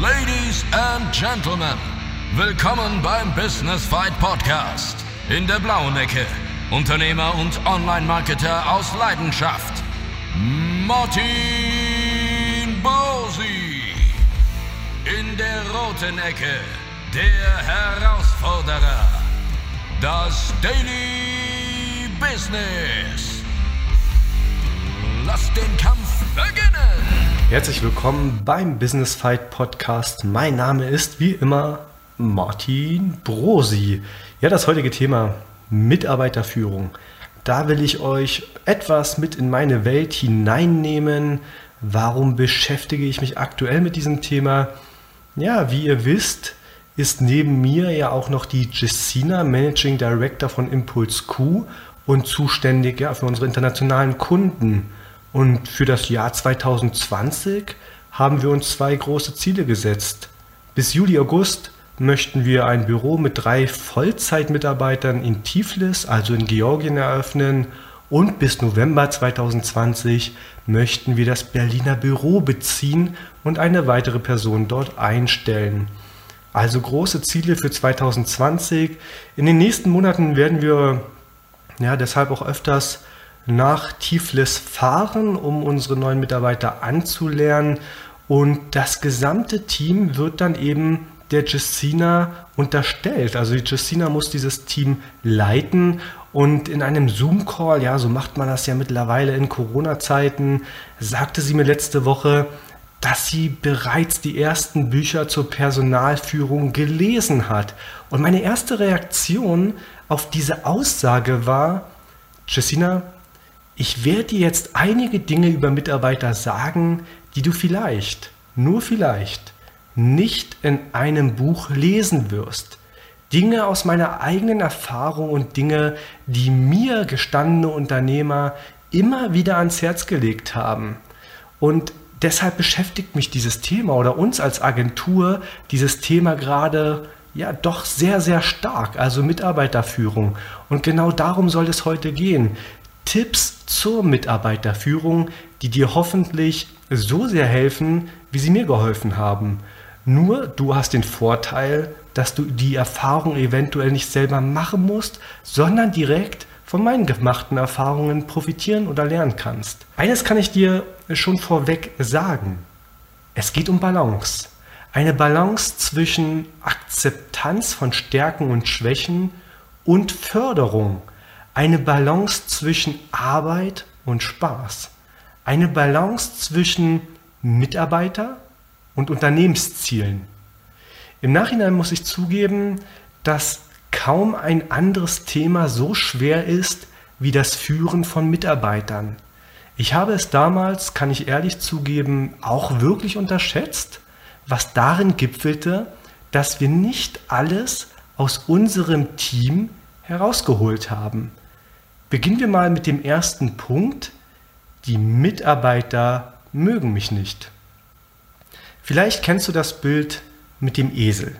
Ladies and Gentlemen, willkommen beim Business Fight Podcast. In der blauen Ecke, Unternehmer und Online-Marketer aus Leidenschaft, Martin Bosi. In der roten Ecke, der Herausforderer, das Daily Business. Lass den Kampf beginnen! Herzlich willkommen beim Business Fight Podcast. Mein Name ist wie immer Martin Brosi. Ja, das heutige Thema Mitarbeiterführung. Da will ich euch etwas mit in meine Welt hineinnehmen. Warum beschäftige ich mich aktuell mit diesem Thema? Ja, wie ihr wisst, ist neben mir ja auch noch die Jessina, Managing Director von Impulse Q und zuständig ja, für unsere internationalen Kunden. Und für das Jahr 2020 haben wir uns zwei große Ziele gesetzt. Bis Juli, August möchten wir ein Büro mit drei Vollzeitmitarbeitern in Tiflis, also in Georgien, eröffnen. Und bis November 2020 möchten wir das Berliner Büro beziehen und eine weitere Person dort einstellen. Also große Ziele für 2020. In den nächsten Monaten werden wir ja, deshalb auch öfters nach Tiflis fahren, um unsere neuen Mitarbeiter anzulernen. Und das gesamte Team wird dann eben der Jessina unterstellt. Also die Jessina muss dieses Team leiten und in einem Zoom-Call, ja, so macht man das ja mittlerweile in Corona-Zeiten, sagte sie mir letzte Woche, dass sie bereits die ersten Bücher zur Personalführung gelesen hat. Und meine erste Reaktion auf diese Aussage war, Jessina, ich werde dir jetzt einige Dinge über Mitarbeiter sagen, die du vielleicht, nur vielleicht, nicht in einem Buch lesen wirst. Dinge aus meiner eigenen Erfahrung und Dinge, die mir gestandene Unternehmer immer wieder ans Herz gelegt haben. Und deshalb beschäftigt mich dieses Thema oder uns als Agentur dieses Thema gerade ja doch sehr, sehr stark, also Mitarbeiterführung. Und genau darum soll es heute gehen. Tipps zur Mitarbeiterführung, die dir hoffentlich so sehr helfen, wie sie mir geholfen haben. Nur du hast den Vorteil, dass du die Erfahrung eventuell nicht selber machen musst, sondern direkt von meinen gemachten Erfahrungen profitieren oder lernen kannst. Eines kann ich dir schon vorweg sagen. Es geht um Balance. Eine Balance zwischen Akzeptanz von Stärken und Schwächen und Förderung eine Balance zwischen Arbeit und Spaß, eine Balance zwischen Mitarbeiter und Unternehmenszielen. Im Nachhinein muss ich zugeben, dass kaum ein anderes Thema so schwer ist wie das Führen von Mitarbeitern. Ich habe es damals, kann ich ehrlich zugeben, auch wirklich unterschätzt, was darin gipfelte, dass wir nicht alles aus unserem Team herausgeholt haben. Beginnen wir mal mit dem ersten Punkt. Die Mitarbeiter mögen mich nicht. Vielleicht kennst du das Bild mit dem Esel.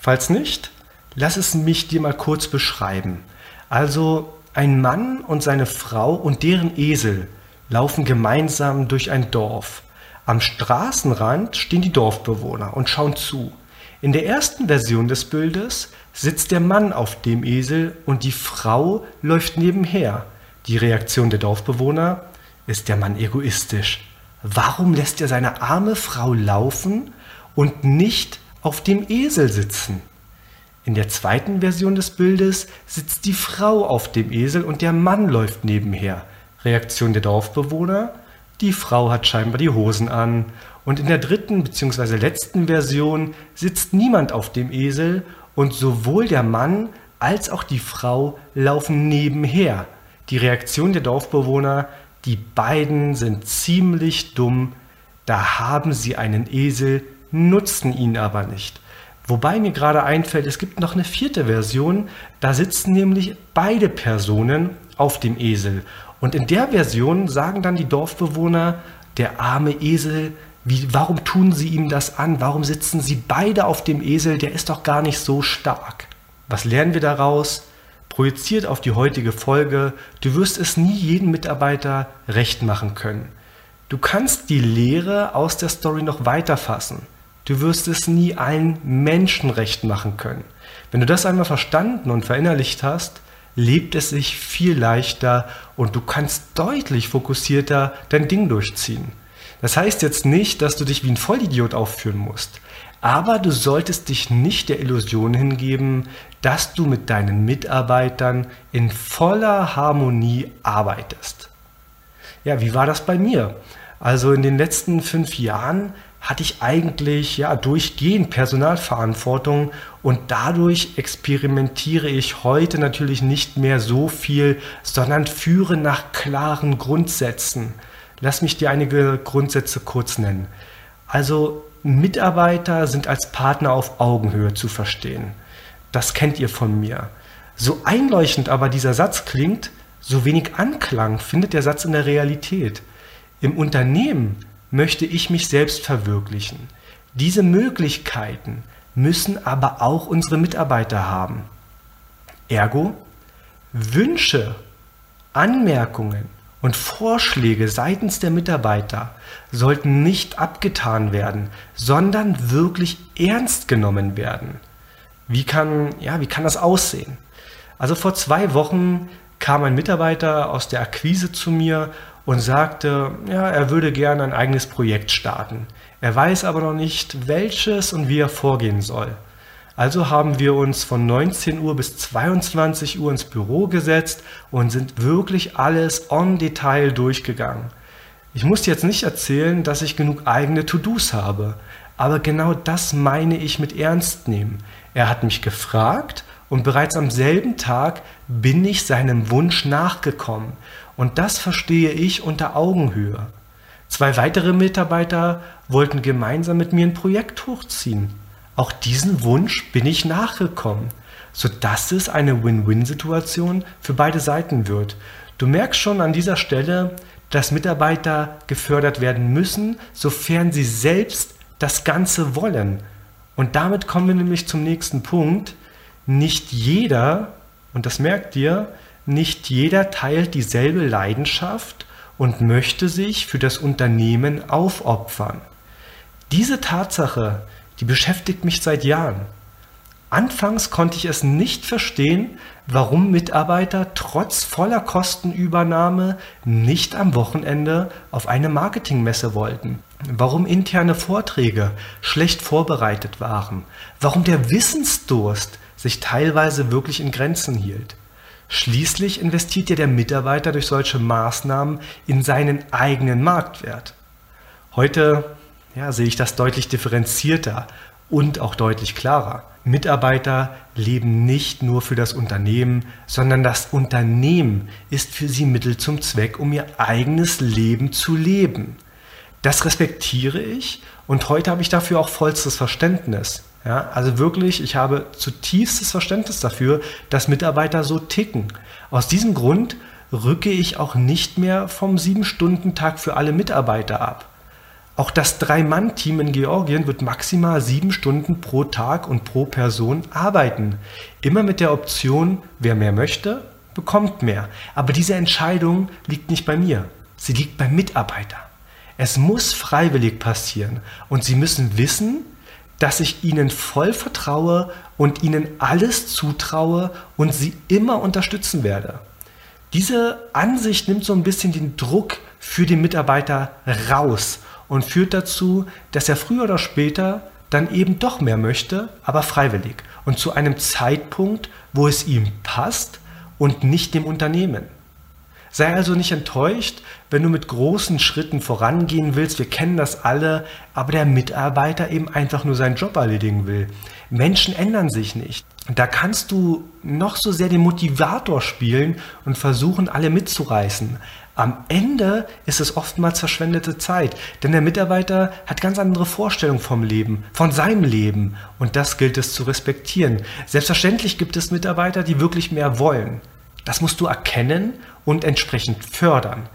Falls nicht, lass es mich dir mal kurz beschreiben. Also ein Mann und seine Frau und deren Esel laufen gemeinsam durch ein Dorf. Am Straßenrand stehen die Dorfbewohner und schauen zu. In der ersten Version des Bildes sitzt der Mann auf dem Esel und die Frau läuft nebenher. Die Reaktion der Dorfbewohner ist der Mann egoistisch. Warum lässt er seine arme Frau laufen und nicht auf dem Esel sitzen? In der zweiten Version des Bildes sitzt die Frau auf dem Esel und der Mann läuft nebenher. Reaktion der Dorfbewohner? Die Frau hat scheinbar die Hosen an. Und in der dritten bzw. letzten Version sitzt niemand auf dem Esel und sowohl der Mann als auch die Frau laufen nebenher. Die Reaktion der Dorfbewohner, die beiden sind ziemlich dumm, da haben sie einen Esel, nutzen ihn aber nicht. Wobei mir gerade einfällt, es gibt noch eine vierte Version, da sitzen nämlich beide Personen auf dem Esel. Und in der Version sagen dann die Dorfbewohner, der arme Esel wie, warum tun sie ihm das an? Warum sitzen sie beide auf dem Esel? Der ist doch gar nicht so stark. Was lernen wir daraus? Projiziert auf die heutige Folge, du wirst es nie jedem Mitarbeiter recht machen können. Du kannst die Lehre aus der Story noch weiter fassen. Du wirst es nie allen Menschen recht machen können. Wenn du das einmal verstanden und verinnerlicht hast, lebt es sich viel leichter und du kannst deutlich fokussierter dein Ding durchziehen. Das heißt jetzt nicht, dass du dich wie ein Vollidiot aufführen musst, aber du solltest dich nicht der Illusion hingeben, dass du mit deinen Mitarbeitern in voller Harmonie arbeitest. Ja, wie war das bei mir? Also in den letzten fünf Jahren hatte ich eigentlich ja durchgehend Personalverantwortung und dadurch experimentiere ich heute natürlich nicht mehr so viel, sondern führe nach klaren Grundsätzen. Lass mich dir einige Grundsätze kurz nennen. Also Mitarbeiter sind als Partner auf Augenhöhe zu verstehen. Das kennt ihr von mir. So einleuchtend aber dieser Satz klingt, so wenig Anklang findet der Satz in der Realität. Im Unternehmen möchte ich mich selbst verwirklichen. Diese Möglichkeiten müssen aber auch unsere Mitarbeiter haben. Ergo, Wünsche, Anmerkungen und Vorschläge seitens der Mitarbeiter sollten nicht abgetan werden, sondern wirklich ernst genommen werden. Wie kann, ja, wie kann das aussehen? Also vor zwei Wochen kam ein Mitarbeiter aus der Akquise zu mir und sagte, ja, er würde gerne ein eigenes Projekt starten. Er weiß aber noch nicht, welches und wie er vorgehen soll. Also haben wir uns von 19 Uhr bis 22 Uhr ins Büro gesetzt und sind wirklich alles on Detail durchgegangen. Ich muss jetzt nicht erzählen, dass ich genug eigene To-Dos habe, aber genau das meine ich mit ernst nehmen. Er hat mich gefragt und bereits am selben Tag bin ich seinem Wunsch nachgekommen. Und das verstehe ich unter Augenhöhe. Zwei weitere Mitarbeiter wollten gemeinsam mit mir ein Projekt hochziehen. Auch diesen Wunsch bin ich nachgekommen, sodass es eine Win-Win-Situation für beide Seiten wird. Du merkst schon an dieser Stelle, dass Mitarbeiter gefördert werden müssen, sofern sie selbst das Ganze wollen. Und damit kommen wir nämlich zum nächsten Punkt nicht jeder, und das merkt ihr, nicht jeder teilt dieselbe Leidenschaft und möchte sich für das Unternehmen aufopfern. Diese Tatsache, die beschäftigt mich seit Jahren. Anfangs konnte ich es nicht verstehen, warum Mitarbeiter trotz voller Kostenübernahme nicht am Wochenende auf eine Marketingmesse wollten. Warum interne Vorträge schlecht vorbereitet waren. Warum der Wissensdurst sich teilweise wirklich in Grenzen hielt. Schließlich investiert ja der Mitarbeiter durch solche Maßnahmen in seinen eigenen Marktwert. Heute ja, sehe ich das deutlich differenzierter und auch deutlich klarer. Mitarbeiter leben nicht nur für das Unternehmen, sondern das Unternehmen ist für sie Mittel zum Zweck, um ihr eigenes Leben zu leben. Das respektiere ich und heute habe ich dafür auch vollstes Verständnis. Ja, also wirklich, ich habe zutiefstes Verständnis dafür, dass Mitarbeiter so ticken. Aus diesem Grund rücke ich auch nicht mehr vom Sieben-Stunden-Tag für alle Mitarbeiter ab. Auch das Drei-Mann-Team in Georgien wird maximal sieben Stunden pro Tag und pro Person arbeiten. Immer mit der Option, wer mehr möchte, bekommt mehr. Aber diese Entscheidung liegt nicht bei mir. Sie liegt beim Mitarbeiter. Es muss freiwillig passieren und Sie müssen wissen, dass ich ihnen voll vertraue und ihnen alles zutraue und sie immer unterstützen werde. Diese Ansicht nimmt so ein bisschen den Druck für den Mitarbeiter raus und führt dazu, dass er früher oder später dann eben doch mehr möchte, aber freiwillig und zu einem Zeitpunkt, wo es ihm passt und nicht dem Unternehmen. Sei also nicht enttäuscht, wenn du mit großen Schritten vorangehen willst. Wir kennen das alle, aber der Mitarbeiter eben einfach nur seinen Job erledigen will. Menschen ändern sich nicht. Da kannst du noch so sehr den Motivator spielen und versuchen, alle mitzureißen. Am Ende ist es oftmals verschwendete Zeit, denn der Mitarbeiter hat ganz andere Vorstellungen vom Leben, von seinem Leben und das gilt es zu respektieren. Selbstverständlich gibt es Mitarbeiter, die wirklich mehr wollen. Das musst du erkennen und entsprechend fördern.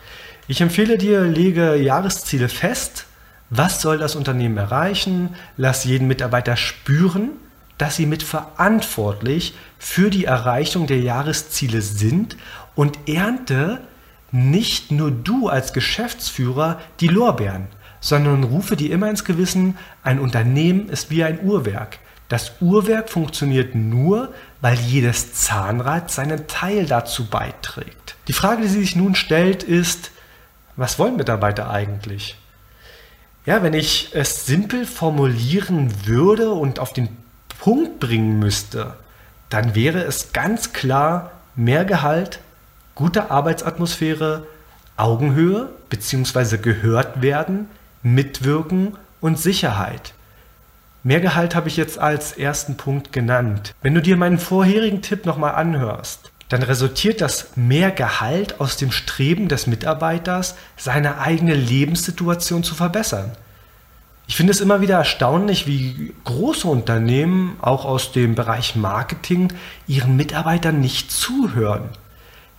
Ich empfehle dir, lege Jahresziele fest. Was soll das Unternehmen erreichen? Lass jeden Mitarbeiter spüren, dass sie mitverantwortlich für die Erreichung der Jahresziele sind und ernte nicht nur du als Geschäftsführer die Lorbeeren. sondern rufe dir immer ins Gewissen, ein Unternehmen ist wie ein Uhrwerk. Das Uhrwerk funktioniert nur, weil jedes Zahnrad seinen Teil dazu beiträgt. Die Frage, die sich nun stellt, ist, was wollen Mitarbeiter eigentlich? Ja, wenn ich es simpel formulieren würde und auf den Punkt bringen müsste, dann wäre es ganz klar mehr Gehalt, gute Arbeitsatmosphäre, Augenhöhe bzw. gehört werden, mitwirken und Sicherheit. Mehr Gehalt habe ich jetzt als ersten Punkt genannt. Wenn du dir meinen vorherigen Tipp nochmal anhörst, dann resultiert das mehr Gehalt aus dem Streben des Mitarbeiters, seine eigene Lebenssituation zu verbessern. Ich finde es immer wieder erstaunlich, wie große Unternehmen, auch aus dem Bereich Marketing, ihren Mitarbeitern nicht zuhören.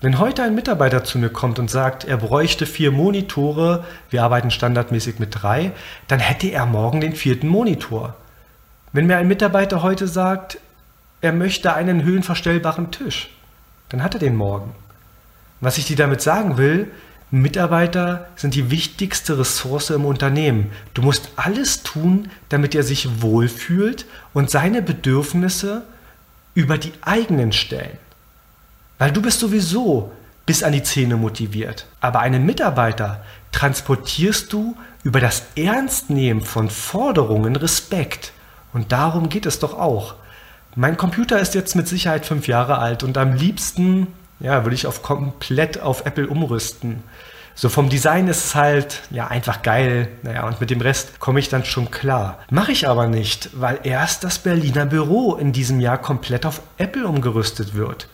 Wenn heute ein Mitarbeiter zu mir kommt und sagt, er bräuchte vier Monitore, wir arbeiten standardmäßig mit drei, dann hätte er morgen den vierten Monitor. Wenn mir ein Mitarbeiter heute sagt, er möchte einen höhenverstellbaren Tisch, dann hat er den morgen. Was ich dir damit sagen will, Mitarbeiter sind die wichtigste Ressource im Unternehmen. Du musst alles tun, damit er sich wohlfühlt und seine Bedürfnisse über die eigenen stellen. Weil du bist sowieso bis an die Zähne motiviert. Aber einen Mitarbeiter transportierst du über das Ernstnehmen von Forderungen Respekt. Und darum geht es doch auch. Mein Computer ist jetzt mit Sicherheit fünf Jahre alt und am liebsten ja, würde ich auf komplett auf Apple umrüsten. So vom Design ist es halt ja einfach geil. Naja, und mit dem Rest komme ich dann schon klar. Mache ich aber nicht, weil erst das Berliner Büro in diesem Jahr komplett auf Apple umgerüstet wird.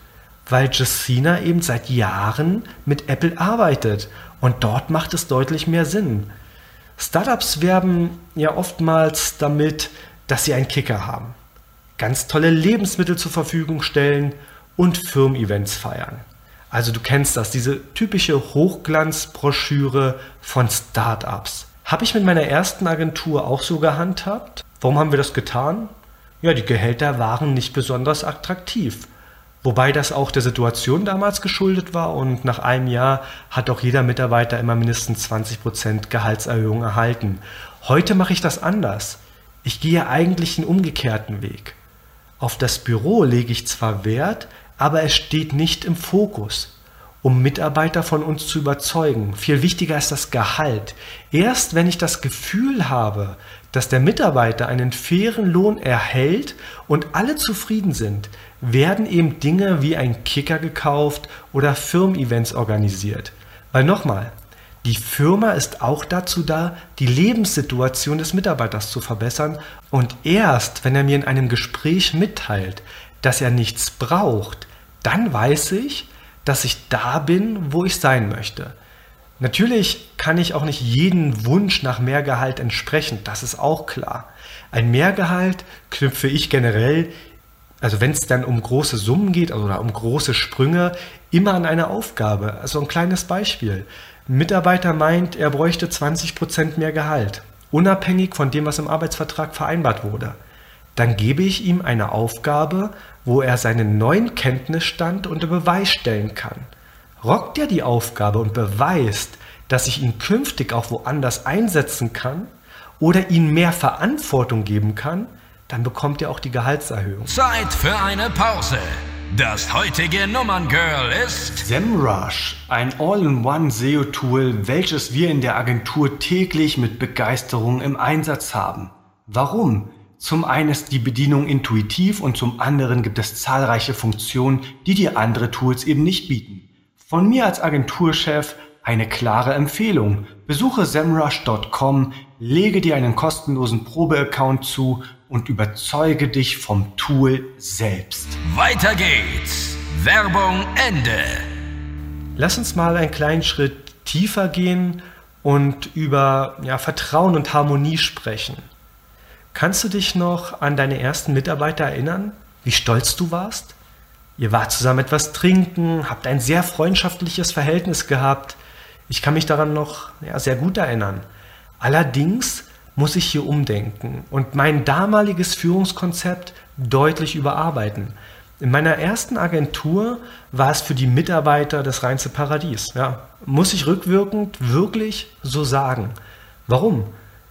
Weil Jessina eben seit Jahren mit Apple arbeitet und dort macht es deutlich mehr Sinn. Startups werben ja oftmals damit, dass sie einen Kicker haben, ganz tolle Lebensmittel zur Verfügung stellen und Firmen-Events feiern. Also du kennst das, diese typische Hochglanzbroschüre von Startups. Habe ich mit meiner ersten Agentur auch so gehandhabt? Warum haben wir das getan? Ja, die Gehälter waren nicht besonders attraktiv. Wobei das auch der Situation damals geschuldet war und nach einem Jahr hat auch jeder Mitarbeiter immer mindestens 20% Gehaltserhöhung erhalten. Heute mache ich das anders. Ich gehe eigentlich einen umgekehrten Weg. Auf das Büro lege ich zwar Wert, aber es steht nicht im Fokus, um Mitarbeiter von uns zu überzeugen. Viel wichtiger ist das Gehalt. Erst wenn ich das Gefühl habe, dass der Mitarbeiter einen fairen Lohn erhält und alle zufrieden sind, werden eben Dinge wie ein Kicker gekauft oder Firmen-Events organisiert. Weil nochmal, die Firma ist auch dazu da, die Lebenssituation des Mitarbeiters zu verbessern und erst, wenn er mir in einem Gespräch mitteilt, dass er nichts braucht, dann weiß ich, dass ich da bin, wo ich sein möchte. Natürlich kann ich auch nicht jeden Wunsch nach mehr Gehalt entsprechen, das ist auch klar. Ein Mehrgehalt knüpfe ich generell, also wenn es dann um große Summen geht oder um große Sprünge, immer an eine Aufgabe. Also ein kleines Beispiel. Ein Mitarbeiter meint, er bräuchte 20% mehr Gehalt, unabhängig von dem, was im Arbeitsvertrag vereinbart wurde. Dann gebe ich ihm eine Aufgabe, wo er seinen neuen Kenntnisstand unter Beweis stellen kann. Rockt er die Aufgabe und beweist, dass ich ihn künftig auch woanders einsetzen kann oder ihm mehr Verantwortung geben kann, dann bekommt er auch die Gehaltserhöhung. Zeit für eine Pause. Das heutige Nummerngirl ist SEMrush, ein All-in-One SEO-Tool, welches wir in der Agentur täglich mit Begeisterung im Einsatz haben. Warum? Zum einen ist die Bedienung intuitiv und zum anderen gibt es zahlreiche Funktionen, die dir andere Tools eben nicht bieten. Von mir als Agenturchef eine klare Empfehlung. Besuche semrush.com, lege dir einen kostenlosen Probeaccount zu und überzeuge dich vom Tool selbst. Weiter geht's. Werbung Ende. Lass uns mal einen kleinen Schritt tiefer gehen und über ja, Vertrauen und Harmonie sprechen. Kannst du dich noch an deine ersten Mitarbeiter erinnern? Wie stolz du warst? Ihr wart zusammen etwas trinken, habt ein sehr freundschaftliches Verhältnis gehabt. Ich kann mich daran noch ja, sehr gut erinnern. Allerdings muss ich hier umdenken und mein damaliges Führungskonzept deutlich überarbeiten. In meiner ersten Agentur war es für die Mitarbeiter das reinste Paradies. Ja, muss ich rückwirkend wirklich so sagen. Warum?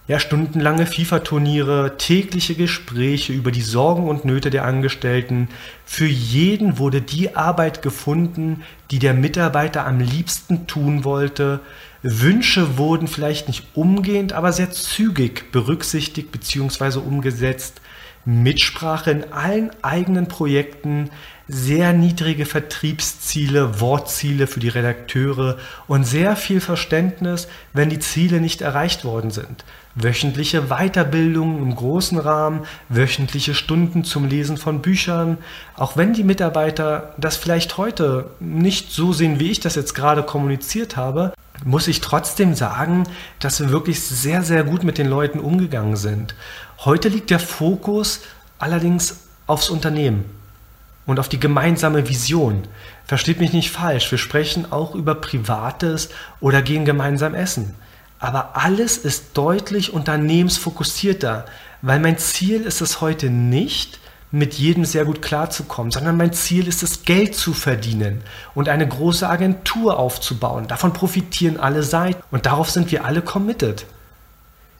Ja, stundenlange FIFA-Turniere, tägliche Gespräche über die Sorgen und Nöte der Angestellten. Für jeden wurde die Arbeit gefunden, die der Mitarbeiter am liebsten tun wollte. Wünsche wurden vielleicht nicht umgehend, aber sehr zügig berücksichtigt bzw. umgesetzt. Mitsprache in allen eigenen Projekten, sehr niedrige Vertriebsziele, Wortziele für die Redakteure und sehr viel Verständnis, wenn die Ziele nicht erreicht worden sind. Wöchentliche Weiterbildung im großen Rahmen, wöchentliche Stunden zum Lesen von Büchern, auch wenn die Mitarbeiter das vielleicht heute nicht so sehen, wie ich das jetzt gerade kommuniziert habe, muss ich trotzdem sagen, dass wir wirklich sehr, sehr gut mit den Leuten umgegangen sind. Heute liegt der Fokus allerdings aufs Unternehmen und auf die gemeinsame Vision. Versteht mich nicht falsch, wir sprechen auch über Privates oder gehen gemeinsam essen. Aber alles ist deutlich unternehmensfokussierter, weil mein Ziel ist es heute nicht, mit jedem sehr gut klarzukommen, sondern mein Ziel ist es, Geld zu verdienen und eine große Agentur aufzubauen. Davon profitieren alle Seiten und darauf sind wir alle committed.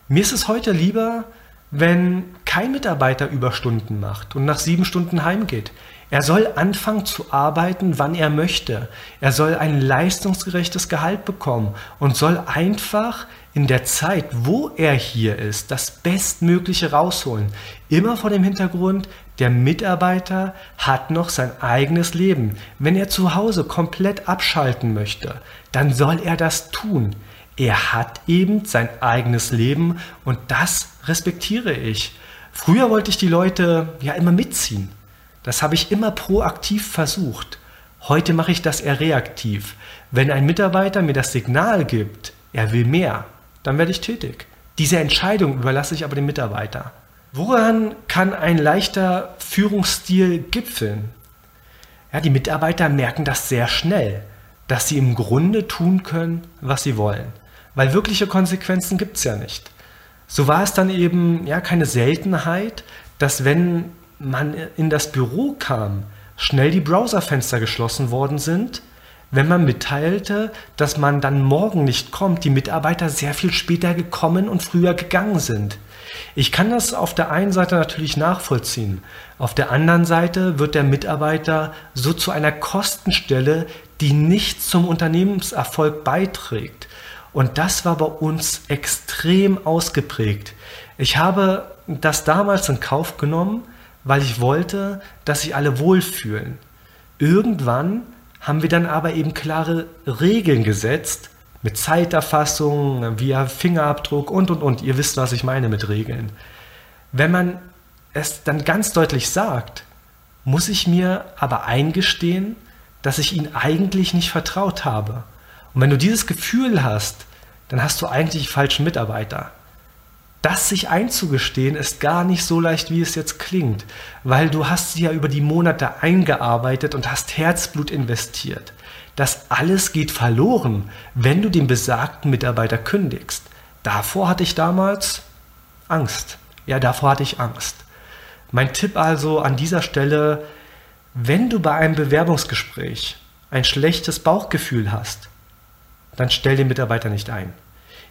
Mir ist es heute lieber, wenn kein Mitarbeiter Überstunden macht und nach sieben Stunden heimgeht. Er soll anfangen zu arbeiten, wann er möchte. Er soll ein leistungsgerechtes Gehalt bekommen und soll einfach in der Zeit, wo er hier ist, das Bestmögliche rausholen. Immer vor dem Hintergrund, der Mitarbeiter hat noch sein eigenes Leben. Wenn er zu Hause komplett abschalten möchte, dann soll er das tun. Er hat eben sein eigenes Leben und das respektiere ich. Früher wollte ich die Leute ja immer mitziehen. Das habe ich immer proaktiv versucht. Heute mache ich das eher reaktiv. Wenn ein Mitarbeiter mir das Signal gibt, er will mehr, dann werde ich tätig. Diese Entscheidung überlasse ich aber dem Mitarbeiter. Woran kann ein leichter Führungsstil gipfeln? Ja, die Mitarbeiter merken das sehr schnell, dass sie im Grunde tun können, was sie wollen. Weil wirkliche Konsequenzen gibt es ja nicht. So war es dann eben ja keine Seltenheit, dass wenn man in das Büro kam, schnell die Browserfenster geschlossen worden sind, wenn man mitteilte, dass man dann morgen nicht kommt, die Mitarbeiter sehr viel später gekommen und früher gegangen sind. Ich kann das auf der einen Seite natürlich nachvollziehen. Auf der anderen Seite wird der Mitarbeiter so zu einer Kostenstelle, die nicht zum Unternehmenserfolg beiträgt. Und das war bei uns extrem ausgeprägt. Ich habe das damals in Kauf genommen, weil ich wollte, dass sich alle wohlfühlen. Irgendwann haben wir dann aber eben klare Regeln gesetzt mit Zeiterfassung, via Fingerabdruck und und und. Ihr wisst, was ich meine mit Regeln. Wenn man es dann ganz deutlich sagt, muss ich mir aber eingestehen, dass ich ihnen eigentlich nicht vertraut habe. Und wenn du dieses Gefühl hast, dann hast du eigentlich falschen Mitarbeiter. Das sich einzugestehen ist gar nicht so leicht, wie es jetzt klingt, weil du hast sie ja über die Monate eingearbeitet und hast Herzblut investiert. Das alles geht verloren, wenn du den besagten Mitarbeiter kündigst. Davor hatte ich damals Angst. Ja, davor hatte ich Angst. Mein Tipp also an dieser Stelle, wenn du bei einem Bewerbungsgespräch ein schlechtes Bauchgefühl hast, dann stell den Mitarbeiter nicht ein.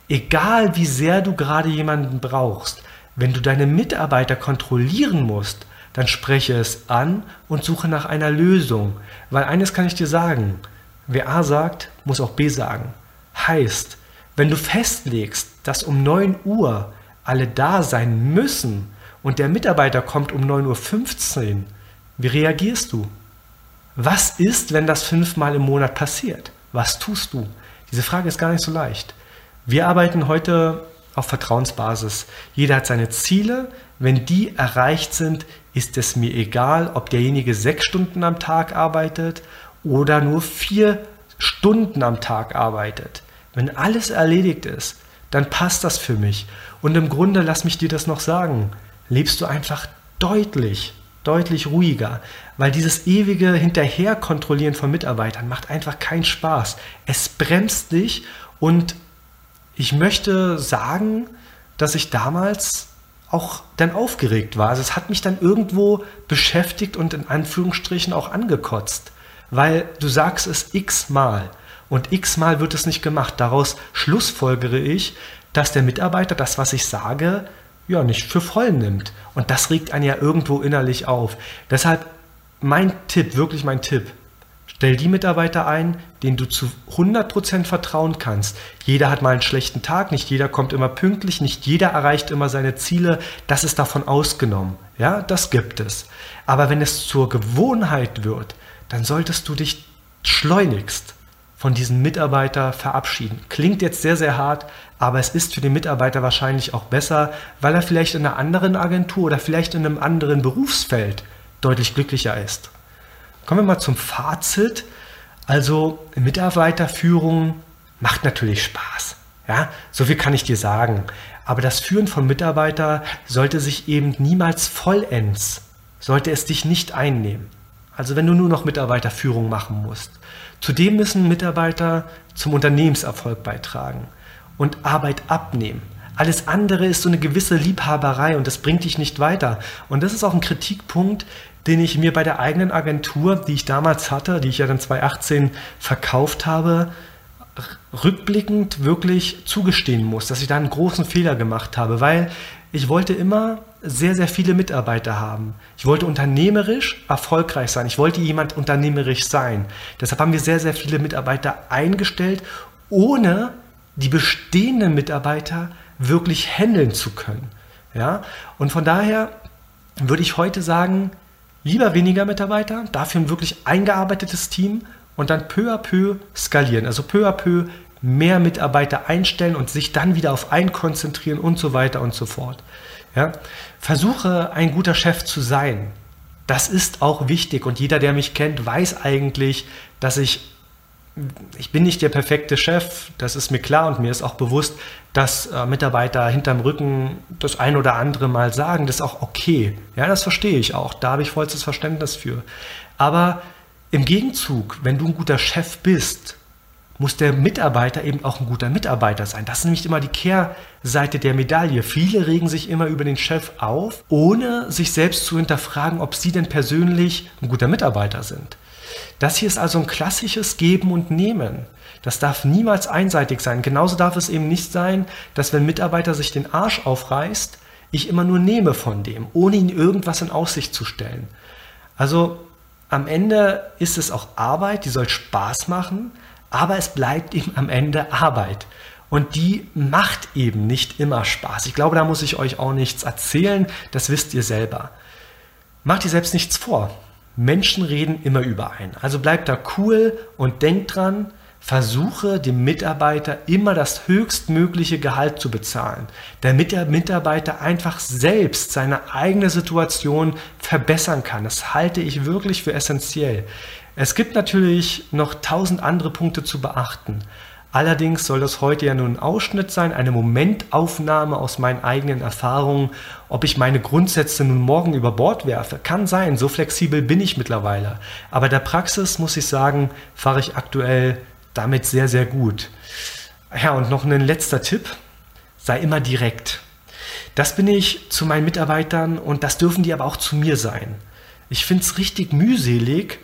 Egal wie sehr du gerade jemanden brauchst, wenn du deine Mitarbeiter kontrollieren musst, dann spreche es an und suche nach einer Lösung. Weil eines kann ich dir sagen, wer A sagt, muss auch B sagen. Heißt, wenn du festlegst, dass um 9 Uhr alle da sein müssen und der Mitarbeiter kommt um 9.15 Uhr, wie reagierst du? Was ist, wenn das fünfmal im Monat passiert? Was tust du? Diese Frage ist gar nicht so leicht. Wir arbeiten heute auf Vertrauensbasis. Jeder hat seine Ziele. Wenn die erreicht sind, ist es mir egal, ob derjenige sechs Stunden am Tag arbeitet oder nur vier Stunden am Tag arbeitet. Wenn alles erledigt ist, dann passt das für mich. Und im Grunde, lass mich dir das noch sagen, lebst du einfach deutlich, deutlich ruhiger, weil dieses ewige Hinterherkontrollieren von Mitarbeitern macht einfach keinen Spaß. Es bremst dich und ich möchte sagen, dass ich damals auch dann aufgeregt war. Also es hat mich dann irgendwo beschäftigt und in Anführungsstrichen auch angekotzt, weil du sagst es x-mal und x-mal wird es nicht gemacht. Daraus schlussfolgere ich, dass der Mitarbeiter das, was ich sage, ja, nicht für voll nimmt. Und das regt einen ja irgendwo innerlich auf. Deshalb mein Tipp, wirklich mein Tipp, Stell die Mitarbeiter ein, denen du zu 100% vertrauen kannst. Jeder hat mal einen schlechten Tag, nicht jeder kommt immer pünktlich, nicht jeder erreicht immer seine Ziele. Das ist davon ausgenommen. Ja, das gibt es. Aber wenn es zur Gewohnheit wird, dann solltest du dich schleunigst von diesem Mitarbeiter verabschieden. Klingt jetzt sehr, sehr hart, aber es ist für den Mitarbeiter wahrscheinlich auch besser, weil er vielleicht in einer anderen Agentur oder vielleicht in einem anderen Berufsfeld deutlich glücklicher ist. Kommen wir mal zum Fazit. Also Mitarbeiterführung macht natürlich Spaß. Ja, so viel kann ich dir sagen. Aber das Führen von Mitarbeitern sollte sich eben niemals vollends, sollte es dich nicht einnehmen. Also wenn du nur noch Mitarbeiterführung machen musst. Zudem müssen Mitarbeiter zum Unternehmenserfolg beitragen und Arbeit abnehmen. Alles andere ist so eine gewisse Liebhaberei und das bringt dich nicht weiter. Und das ist auch ein Kritikpunkt, den ich mir bei der eigenen Agentur, die ich damals hatte, die ich ja dann 2018 verkauft habe, rückblickend wirklich zugestehen muss, dass ich da einen großen Fehler gemacht habe, weil ich wollte immer sehr, sehr viele Mitarbeiter haben. Ich wollte unternehmerisch erfolgreich sein. Ich wollte jemand unternehmerisch sein. Deshalb haben wir sehr, sehr viele Mitarbeiter eingestellt, ohne die bestehenden Mitarbeiter wirklich handeln zu können. Ja? Und von daher würde ich heute sagen, lieber weniger Mitarbeiter, dafür ein wirklich eingearbeitetes Team und dann peu à peu skalieren. Also peu à peu mehr Mitarbeiter einstellen und sich dann wieder auf einen konzentrieren und so weiter und so fort. Ja? Versuche ein guter Chef zu sein. Das ist auch wichtig und jeder, der mich kennt, weiß eigentlich, dass ich ich bin nicht der perfekte Chef, das ist mir klar und mir ist auch bewusst, dass äh, Mitarbeiter hinterm Rücken das ein oder andere mal sagen, das ist auch okay. Ja, das verstehe ich auch, da habe ich vollstes Verständnis für. Aber im Gegenzug, wenn du ein guter Chef bist, muss der Mitarbeiter eben auch ein guter Mitarbeiter sein. Das ist nämlich immer die Kehrseite der Medaille. Viele regen sich immer über den Chef auf, ohne sich selbst zu hinterfragen, ob sie denn persönlich ein guter Mitarbeiter sind. Das hier ist also ein klassisches Geben und Nehmen. Das darf niemals einseitig sein. Genauso darf es eben nicht sein, dass wenn ein Mitarbeiter sich den Arsch aufreißt, ich immer nur nehme von dem, ohne ihm irgendwas in Aussicht zu stellen. Also am Ende ist es auch Arbeit, die soll Spaß machen, aber es bleibt eben am Ende Arbeit. Und die macht eben nicht immer Spaß. Ich glaube, da muss ich euch auch nichts erzählen, das wisst ihr selber. Macht ihr selbst nichts vor. Menschen reden immer überein. Also bleibt da cool und denkt dran, versuche dem Mitarbeiter immer das höchstmögliche Gehalt zu bezahlen, damit der Mitarbeiter einfach selbst seine eigene Situation verbessern kann. Das halte ich wirklich für essentiell. Es gibt natürlich noch tausend andere Punkte zu beachten. Allerdings soll das heute ja nur ein Ausschnitt sein, eine Momentaufnahme aus meinen eigenen Erfahrungen. Ob ich meine Grundsätze nun morgen über Bord werfe, kann sein, so flexibel bin ich mittlerweile. Aber der Praxis, muss ich sagen, fahre ich aktuell damit sehr, sehr gut. Ja, und noch ein letzter Tipp, sei immer direkt. Das bin ich zu meinen Mitarbeitern und das dürfen die aber auch zu mir sein. Ich finde es richtig mühselig,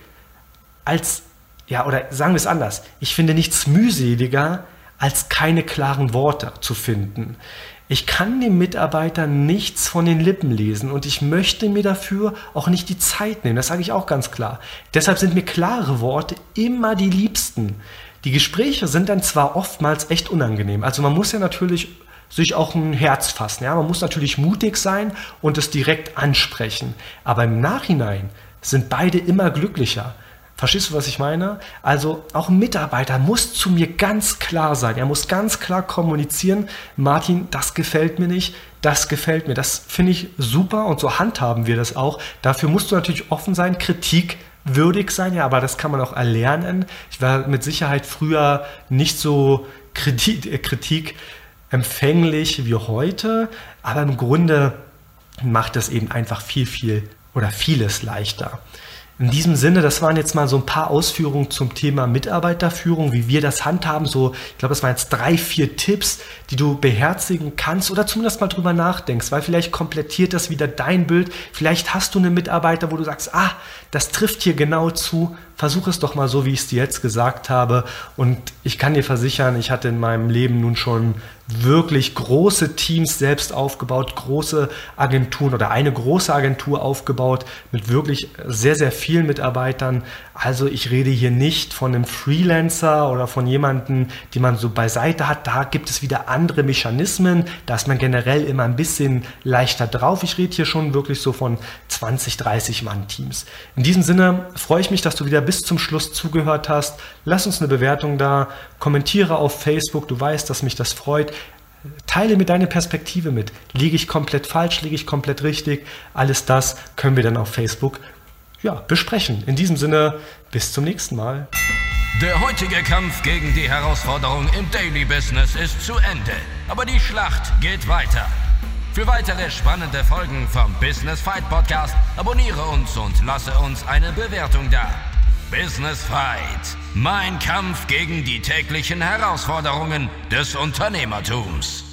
als ja, oder sagen wir es anders. Ich finde nichts mühseliger, als keine klaren Worte zu finden. Ich kann dem Mitarbeiter nichts von den Lippen lesen und ich möchte mir dafür auch nicht die Zeit nehmen. Das sage ich auch ganz klar. Deshalb sind mir klare Worte immer die liebsten. Die Gespräche sind dann zwar oftmals echt unangenehm. Also man muss ja natürlich sich auch ein Herz fassen. Ja? Man muss natürlich mutig sein und es direkt ansprechen. Aber im Nachhinein sind beide immer glücklicher. Verstehst du, was ich meine? Also auch ein Mitarbeiter muss zu mir ganz klar sein. Er muss ganz klar kommunizieren, Martin, das gefällt mir nicht, das gefällt mir. Das finde ich super und so handhaben wir das auch. Dafür musst du natürlich offen sein, Kritik würdig sein, ja, aber das kann man auch erlernen. Ich war mit Sicherheit früher nicht so Kritik, äh, Kritik empfänglich wie heute, aber im Grunde macht es eben einfach viel, viel oder vieles leichter. In diesem Sinne, das waren jetzt mal so ein paar Ausführungen zum Thema Mitarbeiterführung, wie wir das handhaben. So, ich glaube, das waren jetzt drei, vier Tipps, die du beherzigen kannst oder zumindest mal drüber nachdenkst, weil vielleicht komplettiert das wieder dein Bild. Vielleicht hast du einen Mitarbeiter, wo du sagst, ah, das trifft hier genau zu. Versuch es doch mal so, wie ich es dir jetzt gesagt habe. Und ich kann dir versichern, ich hatte in meinem Leben nun schon wirklich große Teams selbst aufgebaut, große Agenturen oder eine große Agentur aufgebaut mit wirklich sehr, sehr vielen Mitarbeitern. Also ich rede hier nicht von einem Freelancer oder von jemandem, die man so beiseite hat. Da gibt es wieder andere Mechanismen. Da ist man generell immer ein bisschen leichter drauf. Ich rede hier schon wirklich so von 20, 30 Mann Teams. In diesem Sinne freue ich mich, dass du wieder bis zum Schluss zugehört hast. Lass uns eine Bewertung da, kommentiere auf Facebook. Du weißt, dass mich das freut. Teile mir deine Perspektive mit. Liege ich komplett falsch, liege ich komplett richtig? Alles das können wir dann auf Facebook ja, besprechen. In diesem Sinne, bis zum nächsten Mal. Der heutige Kampf gegen die Herausforderung im Daily Business ist zu Ende. Aber die Schlacht geht weiter. Für weitere spannende Folgen vom Business Fight Podcast abonniere uns und lasse uns eine Bewertung da. Business Fight. Mein Kampf gegen die täglichen Herausforderungen des Unternehmertums.